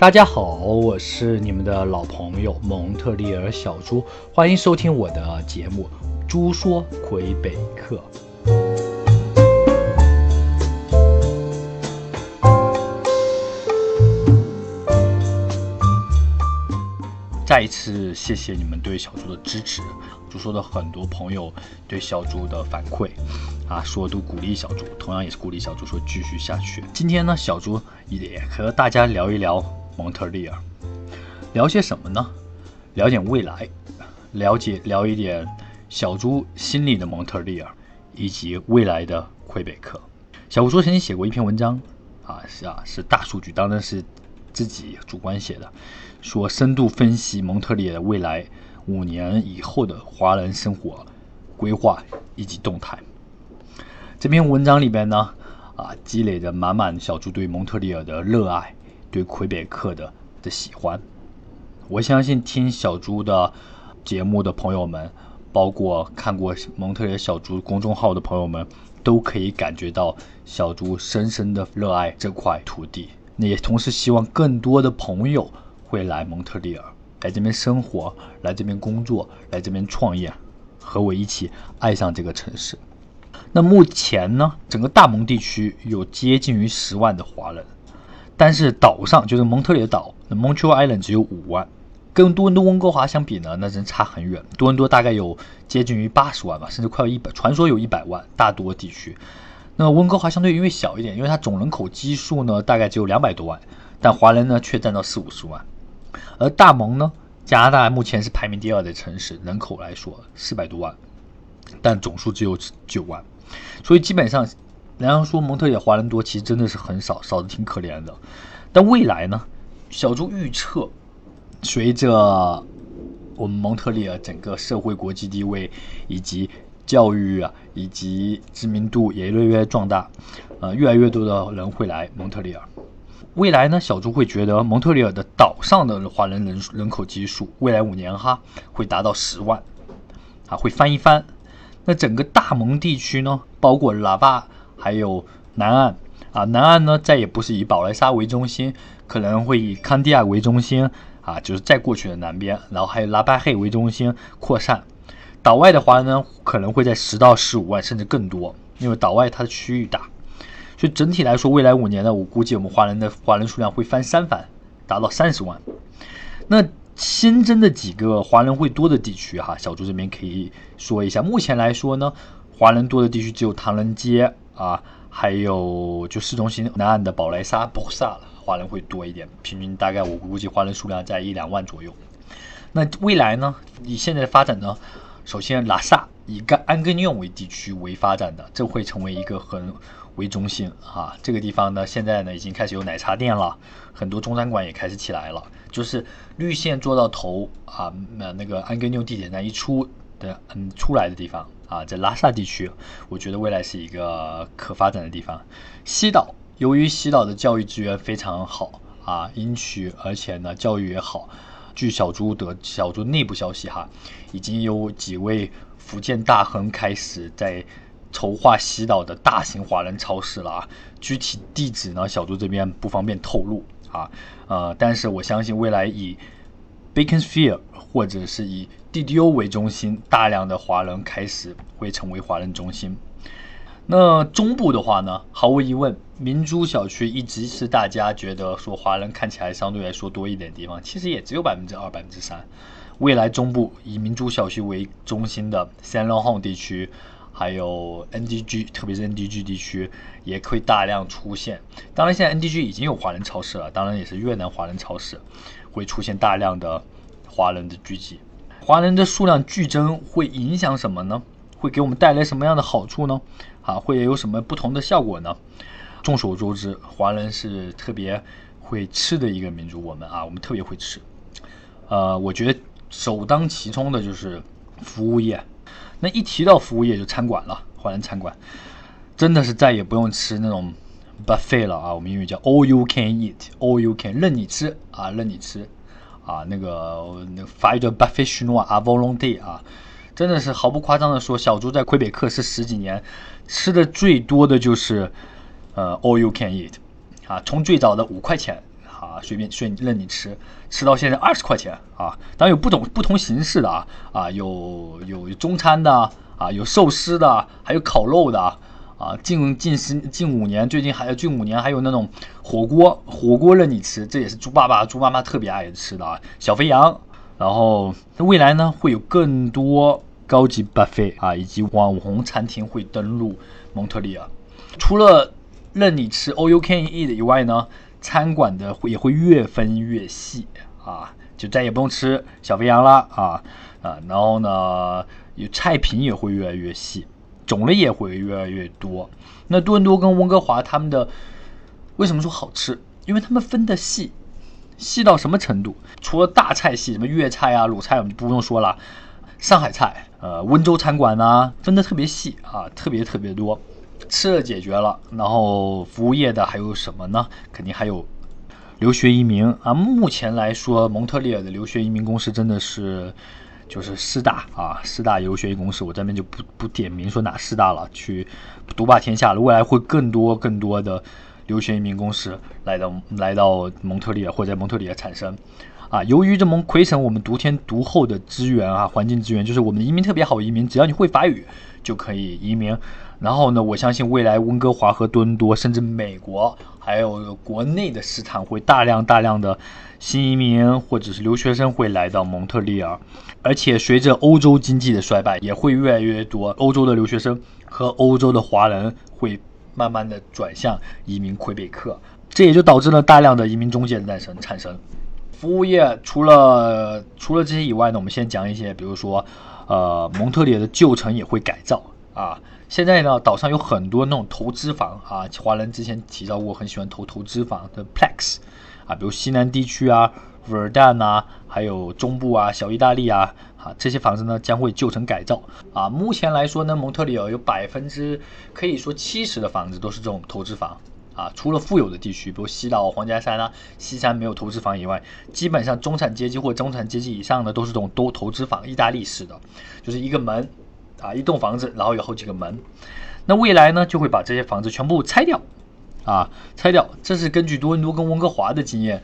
大家好，我是你们的老朋友蒙特利尔小猪，欢迎收听我的节目《猪说魁北克》。再一次谢谢你们对小猪的支持，猪说的很多朋友对小猪的反馈，啊，说都鼓励小猪，同样也是鼓励小猪说继续下去。今天呢，小猪也和大家聊一聊蒙特利尔，聊些什么呢？了解未来，了解聊一点小猪心里的蒙特利尔，以及未来的魁北克。小猪说曾经写过一篇文章，啊，是啊，是大数据，当然是自己主观写的。说深度分析蒙特利尔未来五年以后的华人生活规划以及动态。这篇文章里边呢，啊，积累着满满小猪对蒙特利尔的热爱，对魁北克的的喜欢。我相信听小猪的节目的朋友们，包括看过蒙特利尔小猪公众号的朋友们，都可以感觉到小猪深深的热爱这块土地。那也同时希望更多的朋友。会来蒙特利尔，来这边生活，来这边工作，来这边创业，和我一起爱上这个城市。那目前呢，整个大蒙地区有接近于十万的华人，但是岛上就是蒙特利尔岛，那 Montreal Island 只有五万，跟多伦多、温哥华相比呢，那真差很远。多伦多大概有接近于八十万吧，甚至快要一百，传说有一百万。大多地区，那温哥华相对因为小一点，因为它总人口基数呢大概只有两百多万，但华人呢却占到四五十万。而大蒙呢，加拿大目前是排名第二的城市，人口来说四百多万，但总数只有九万，所以基本上，人家说蒙特利尔华人多，其实真的是很少，少的挺可怜的。但未来呢，小猪预测，随着我们蒙特利尔整个社会国际地位以及教育啊，以及知名度也越来越壮大，呃，越来越多的人会来蒙特利尔。未来呢，小猪会觉得蒙特利尔的岛上的华人人人口基数，未来五年哈会达到十万，啊，会翻一番。那整个大蒙地区呢，包括喇叭还有南岸啊，南岸呢再也不是以宝莱沙为中心，可能会以康迪亚为中心啊，就是再过去的南边，然后还有拉巴黑为中心扩散。岛外的华人呢，可能会在十到十五万甚至更多，因为岛外它的区域大。所以整体来说，未来五年呢，我估计我们华人的华人数量会翻三番，达到三十万。那新增的几个华人会多的地区哈，小朱这边可以说一下。目前来说呢，华人多的地区只有唐人街啊，还有就市中心南岸的宝莱沙、博萨了，华人会多一点。平均大概我估计华人数量在一两万左右。那未来呢，以现在的发展呢，首先拉萨以干安根尼奥为地区为发展的，这会成为一个很。为中心啊，这个地方呢，现在呢已经开始有奶茶店了，很多中餐馆也开始起来了。就是绿线做到头啊，那那个安根纽地铁站一出的嗯出来的地方啊，在拉萨地区，我觉得未来是一个可发展的地方。西岛由于西岛的教育资源非常好啊，阴区，而且呢教育也好。据小猪的小猪内部消息哈，已经有几位福建大亨开始在。筹划西岛的大型华人超市了啊，具体地址呢，小猪这边不方便透露啊，呃，但是我相信未来以 Baconsphere 或者是以 DDO 为中心，大量的华人开始会成为华人中心。那中部的话呢，毫无疑问，明珠小区一直是大家觉得说华人看起来相对来说多一点地方，其实也只有百分之二、百分之三。未来中部以明珠小区为中心的 San l o n 地区。还有 NDG，特别是 NDG 地区也会大量出现。当然，现在 NDG 已经有华人超市了，当然也是越南华人超市会出现大量的华人的聚集。华人的数量剧增会影响什么呢？会给我们带来什么样的好处呢？啊，会有什么不同的效果呢？众所周知，华人是特别会吃的一个民族，我们啊，我们特别会吃。呃，我觉得首当其冲的就是服务业。那一提到服务业就餐馆了，华人餐馆真的是再也不用吃那种 buffet 了啊！我们英语叫 all you can eat，all you can 任你吃啊，任你吃啊！那个那法语叫 buffet chinois a volonté 啊，真的是毫不夸张的说，小猪在魁北克是十几年吃的最多的就是呃 all you can eat 啊，从最早的五块钱啊，随便随任你吃，吃到现在二十块钱啊，当然有不同不同形式的啊啊，有有中餐的啊，有寿司的，还有烤肉的啊，近近十近五年，最近还有近五年还有那种火锅火锅任你吃，这也是猪爸爸猪妈妈特别爱吃的啊，小肥羊，然后未来呢会有更多高级 buffet 啊，以及网红餐厅会登陆蒙特利尔，除了任你吃 all you can eat 以外呢。餐馆的会也会越分越细啊，就再也不用吃小肥羊了啊啊，然后呢，有菜品也会越来越细，种类也会越来越多。那多伦多跟温哥华他们的为什么说好吃？因为他们分的细，细到什么程度？除了大菜系，什么粤菜啊、鲁菜我们就不用说了，上海菜、呃温州餐馆呐，分的特别细啊，特别特别多。吃的解决了，然后服务业的还有什么呢？肯定还有留学移民啊。目前来说，蒙特利尔的留学移民公司真的是就是师大啊，师大游学移民公司，我这边就不不点名说哪师大了，去独霸天下了。未来会更多更多的留学移民公司来到来到蒙特利尔或者在蒙特利尔产生啊。由于这蒙魁省我们独天独厚的资源啊，环境资源，就是我们移民特别好移民，只要你会法语就可以移民。然后呢，我相信未来温哥华和多伦多，甚至美国还有国内的市场会大量大量的新移民或者是留学生会来到蒙特利尔，而且随着欧洲经济的衰败，也会越来越多欧洲的留学生和欧洲的华人会慢慢的转向移民魁北克，这也就导致了大量的移民中介的诞生产生。服务业除了除了这些以外呢，我们先讲一些，比如说，呃，蒙特利尔的旧城也会改造啊。现在呢，岛上有很多那种投资房啊，华人之前提到过，很喜欢投投资房的 Plex 啊，比如西南地区啊、维尔丹啊，还有中部啊、小意大利啊，啊这些房子呢将会旧城改造啊。目前来说呢，蒙特利尔有百分之可以说七十的房子都是这种投资房啊，除了富有的地区，比如西岛、皇家山啊、西山没有投资房以外，基本上中产阶级或中产阶级以上的都是这种多投资房，意大利式的，就是一个门。啊，一栋房子，然后有好几个门，那未来呢就会把这些房子全部拆掉，啊，拆掉，这是根据多伦多跟温哥华的经验。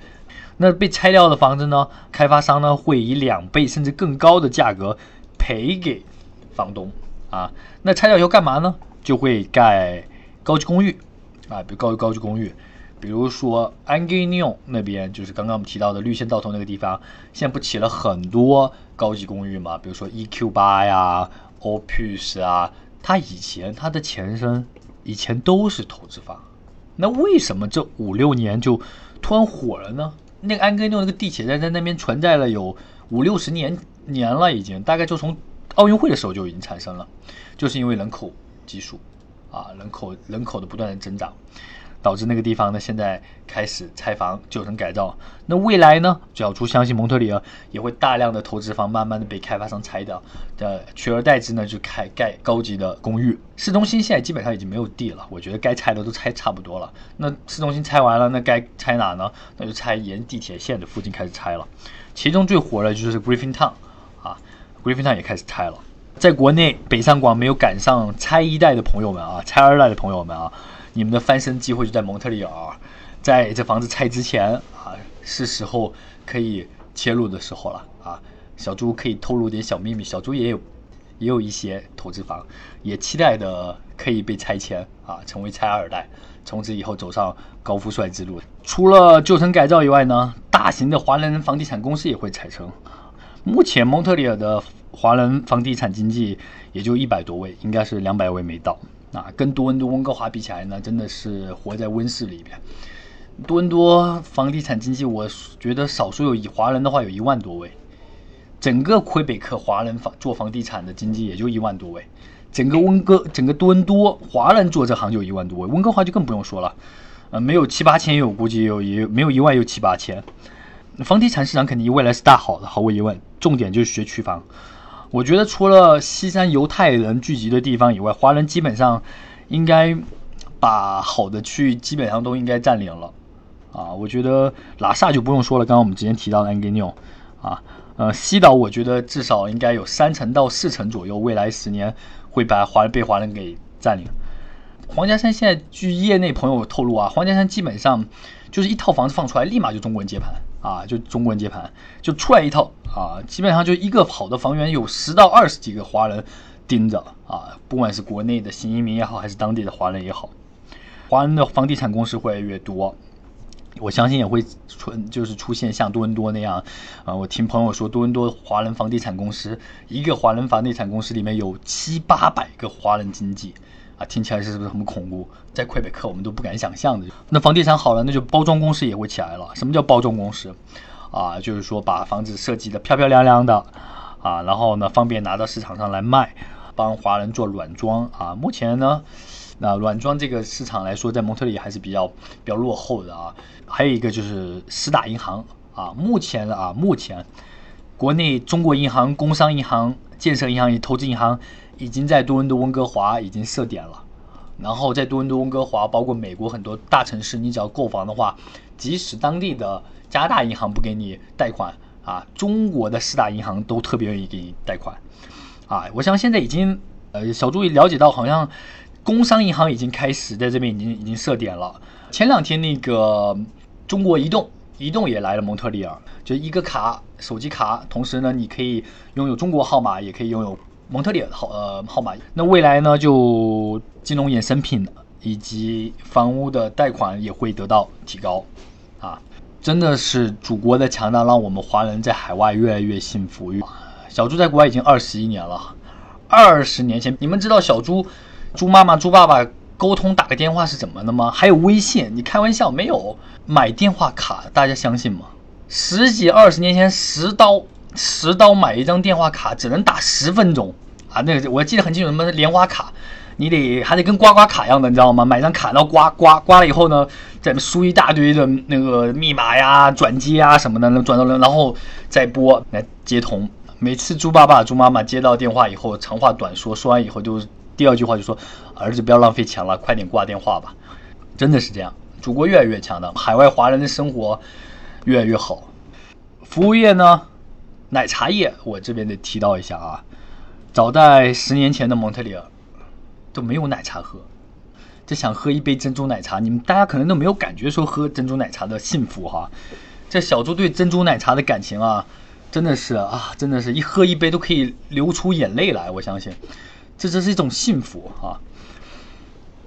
那被拆掉的房子呢，开发商呢会以两倍甚至更高的价格赔给房东，啊，那拆掉以后干嘛呢？就会盖高级公寓，啊，比如高高级公寓，比如说安吉尼奥那边，就是刚刚我们提到的绿线道头那个地方，现在不起了很多高级公寓嘛，比如说 EQ 八呀。Opus 啊，它以前它的前身以前都是投资方，那为什么这五六年就突然火了呢？那个安根诺那个地铁站在那边存在了有五六十年年了，已经大概就从奥运会的时候就已经产生了，就是因为人口基数啊，人口人口的不断的增长。导致那个地方呢，现在开始拆房、旧城改造。那未来呢，主要出相信蒙特利尔也会大量的投资房，慢慢的被开发商拆掉，的取而代之呢，就开盖高级的公寓。市中心现在基本上已经没有地了，我觉得该拆的都拆差不多了。那市中心拆完了，那该拆哪呢？那就拆沿地铁线的附近开始拆了。其中最火的就是 Griffin Town 啊，Griffin Town 也开始拆了。在国内北上广没有赶上拆一代的朋友们啊，拆二代的朋友们啊。你们的翻身机会就在蒙特利尔，在这房子拆之前啊，是时候可以切入的时候了啊！小猪可以透露点小秘密，小猪也有也有一些投资房，也期待的可以被拆迁啊，成为拆二代，从此以后走上高富帅之路。除了旧城改造以外呢，大型的华人房地产公司也会产生。目前蒙特利尔的华人房地产经纪也就一百多位，应该是两百位没到。啊，跟多伦多、温哥华比起来呢，真的是活在温室里边。多伦多房地产经济，我觉得少数有以华人的话有一万多位，整个魁北克华人房做房地产的经济也就一万多位，整个温哥、整个多伦多华人做这行就一万多位，温哥华就更不用说了，呃，没有七八千有，估计有也没有一万有七八千。房地产市场肯定未来是大好的，毫无疑问，重点就是学区房。我觉得除了西山犹太人聚集的地方以外，华人基本上应该把好的区域基本上都应该占领了啊。我觉得拉萨就不用说了，刚刚我们之前提到的安吉纽啊，呃，西岛我觉得至少应该有三成到四成左右，未来十年会把华人被华人给占领。黄家山现在据业内朋友透露啊，黄家山基本上就是一套房子放出来，立马就中国人接盘啊，就中国人接盘，就出来一套啊，基本上就一个好的房源有十到二十几个华人盯着啊，不管是国内的新移民也好，还是当地的华人也好，华人的房地产公司会越来越多。我相信也会出，就是出现像多伦多那样，啊，我听朋友说，多伦多华人房地产公司，一个华人房地产公司里面有七八百个华人经纪，啊，听起来是不是很恐怖？在魁北克我们都不敢想象的。那房地产好了，那就包装公司也会起来了。什么叫包装公司？啊，就是说把房子设计的漂漂亮亮的，啊，然后呢方便拿到市场上来卖，帮华人做软装啊。目前呢。那软装这个市场来说，在蒙特利还是比较比较落后的啊。还有一个就是十大银行啊，目前啊，目前国内中国银行、工商银行、建设银行、投资银行已经在多伦多、温哥华已经设点了。然后在多伦多、温哥华，包括美国很多大城市，你只要购房的话，即使当地的加拿大银行不给你贷款啊，中国的四大银行都特别愿意给你贷款啊。我想现在已经呃，小朱也了解到好像。工商银行已经开始在这边已经已经设点了。前两天那个中国移动，移动也来了蒙特利尔，就一个卡手机卡，同时呢你可以拥有中国号码，也可以拥有蒙特利尔号呃号码。那未来呢就金融衍生品以及房屋的贷款也会得到提高啊！真的是祖国的强大，让我们华人在海外越来越幸福。小猪在国外已经二十一年了，二十年前你们知道小猪？猪妈妈、猪爸爸沟通打个电话是怎么的吗？还有微信？你开玩笑没有？买电话卡，大家相信吗？十几二十年前，十刀十刀买一张电话卡只能打十分钟啊！那个我记得很清楚，什么莲花卡，你得还得跟刮刮卡一样的，你知道吗？买张卡，然后刮刮刮了以后呢，再输一大堆的那个密码呀、转接啊什么的，那转到了，然后再拨来接通。每次猪爸爸、猪妈妈接到电话以后，长话短说，说完以后就。第二句话就说：“儿子，不要浪费钱了，快点挂电话吧。”真的是这样，祖国越来越强大，海外华人的生活越来越好。服务业呢，奶茶业，我这边得提到一下啊。早在十年前的蒙特利尔都没有奶茶喝，就想喝一杯珍珠奶茶，你们大家可能都没有感觉说喝珍珠奶茶的幸福哈。这小猪对珍珠奶茶的感情啊，真的是啊，真的是一喝一杯都可以流出眼泪来，我相信。这这是一种幸福啊！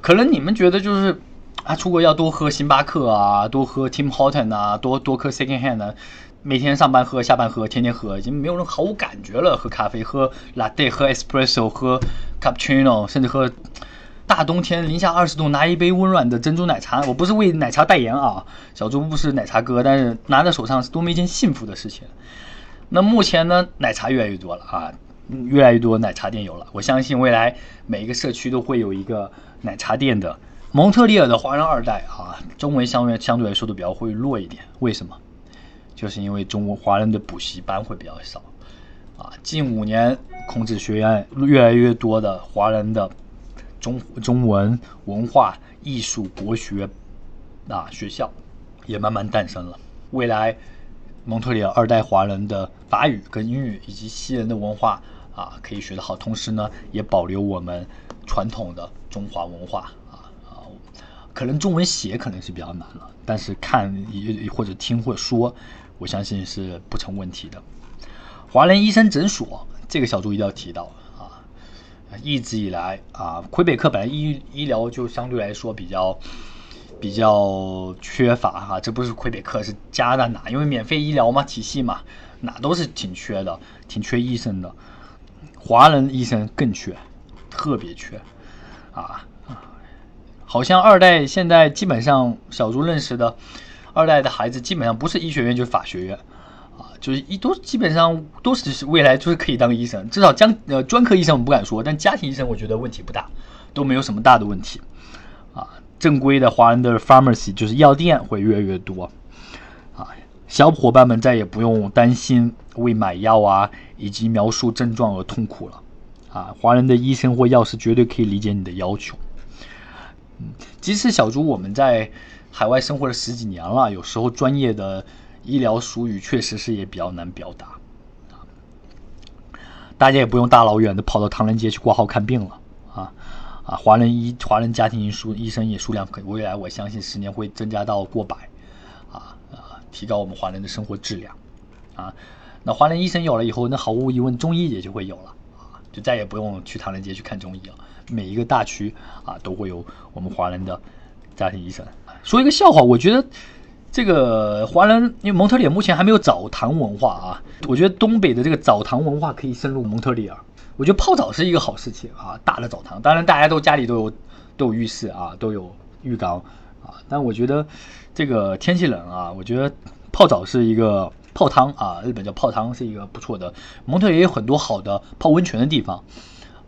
可能你们觉得就是啊，出国要多喝星巴克啊，多喝 Tim Horton 啊，多多喝 Second Hand 啊，每天上班喝，下班喝，天天喝，已经没有人毫无感觉了。喝咖啡，喝 Latte，喝 Espresso，喝 Cappuccino，甚至喝大冬天零下二十度拿一杯温暖的珍珠奶茶。我不是为奶茶代言啊，小猪不是奶茶哥，但是拿在手上是多么一件幸福的事情。那目前呢，奶茶越来越多了啊。越来越多奶茶店有了，我相信未来每一个社区都会有一个奶茶店的。蒙特利尔的华人二代啊，中文相对相对来说都比较会弱一点，为什么？就是因为中国华人的补习班会比较少啊。近五年，孔子学院越来越多的华人的中中文文化艺术国学啊学校也慢慢诞生了。未来，蒙特利尔二代华人的法语跟英语以及西人的文化。啊，可以学得好，同时呢，也保留我们传统的中华文化啊啊，可能中文写可能是比较难了，但是看或者听或者说，我相信是不成问题的。华人医生诊所这个小猪一定要提到啊，一直以来啊，魁北克本来医医疗就相对来说比较比较缺乏哈，这不是魁北克是加拿大，因为免费医疗嘛，体系嘛，哪都是挺缺的，挺缺医生的。华人医生更缺，特别缺，啊好像二代现在基本上小猪认识的二代的孩子基本上不是医学院就是法学院，啊，就是一都基本上都是未来就是可以当医生，至少将呃专科医生我不敢说，但家庭医生我觉得问题不大，都没有什么大的问题，啊，正规的华人的 pharmacy 就是药店会越来越多，小伙伴们再也不用担心为买药啊。以及描述症状而痛苦了，啊，华人的医生或药师绝对可以理解你的要求。嗯，即使小猪我们在海外生活了十几年了，有时候专业的医疗术语确实是也比较难表达。大家也不用大老远的跑到唐人街去挂号看病了，啊啊，华人医华人家庭医数医生也数量可未来我相信十年会增加到过百，提高我们华人的生活质量，啊，那华人医生有了以后，那毫无疑问中医也就会有了，啊，就再也不用去唐人街去看中医了，每一个大区啊都会有我们华人的家庭医生。说一个笑话，我觉得。这个华人，因为蒙特利尔目前还没有澡堂文化啊，我觉得东北的这个澡堂文化可以深入蒙特利尔。我觉得泡澡是一个好事情啊，大的澡堂，当然大家都家里都有都有浴室啊，都有浴缸但我觉得这个天气冷啊，我觉得泡澡是一个泡汤啊，日本叫泡汤是一个不错的。蒙特利尔有很多好的泡温泉的地方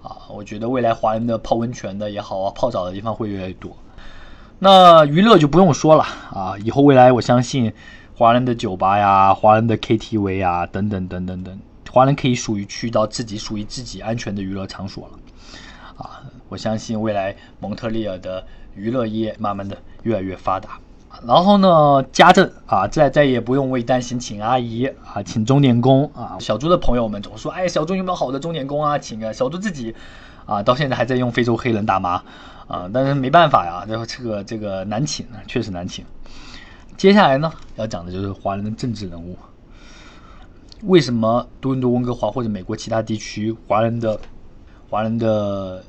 啊，我觉得未来华人的泡温泉的也好啊，泡澡的地方会越来越多。那娱乐就不用说了啊，以后未来我相信，华人的酒吧呀，华人的 KTV 啊，等等等等等，华人可以属于去到自己属于自己安全的娱乐场所了，啊，我相信未来蒙特利尔的娱乐业慢慢的越来越发达，然后呢，家政啊，再再也不用为担心请阿姨啊，请钟点工啊，小猪的朋友们总说，哎，小猪有没有好的钟点工啊，请个小猪自己。啊，到现在还在用非洲黑人大妈，啊，但是没办法呀，这这个这个难请，确实难请。接下来呢，要讲的就是华人的政治人物。为什么多伦多、温哥华或者美国其他地区华人的华人的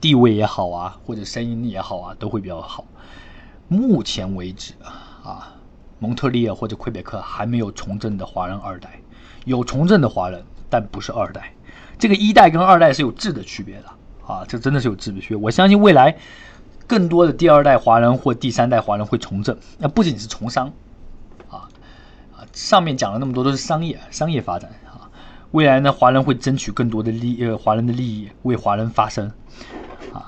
地位也好啊，或者声音也好啊，都会比较好？目前为止啊，蒙特利尔或者魁北克还没有从政的华人二代，有从政的华人，但不是二代。这个一代跟二代是有质的区别的啊，这真的是有质的区别。我相信未来更多的第二代华人或第三代华人会从政，那不仅是从商啊啊，上面讲了那么多都是商业商业发展啊。未来呢，华人会争取更多的利呃华人的利益，为华人发声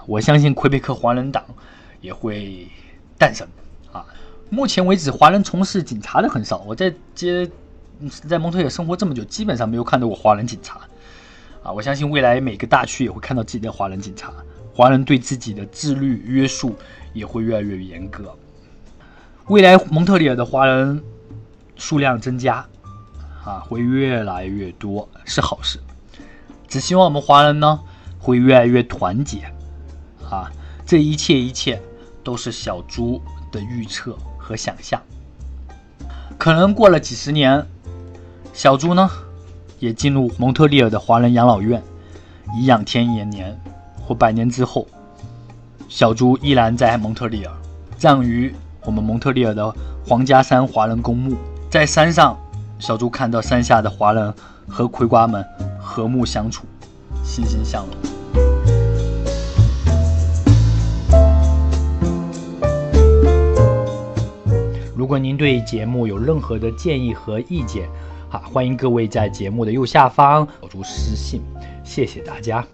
我相信魁北克华人党也会诞生啊。目前为止，华人从事警察的很少。我在街在蒙特利尔生活这么久，基本上没有看到过华人警察。啊，我相信未来每个大区也会看到自己的华人警察，华人对自己的自律约束也会越来越严格。未来蒙特利尔的华人数量增加，啊，会越来越多，是好事。只希望我们华人呢会越来越团结，啊，这一切一切都是小猪的预测和想象。可能过了几十年，小猪呢？也进入蒙特利尔的华人养老院，颐养天年年或百年之后，小猪依然在蒙特利尔，葬于我们蒙特利尔的皇家山华人公墓。在山上，小猪看到山下的华人和葵瓜们和睦相处，欣欣向荣。如果您对节目有任何的建议和意见，好，欢迎各位在节目的右下方留出私信，谢谢大家。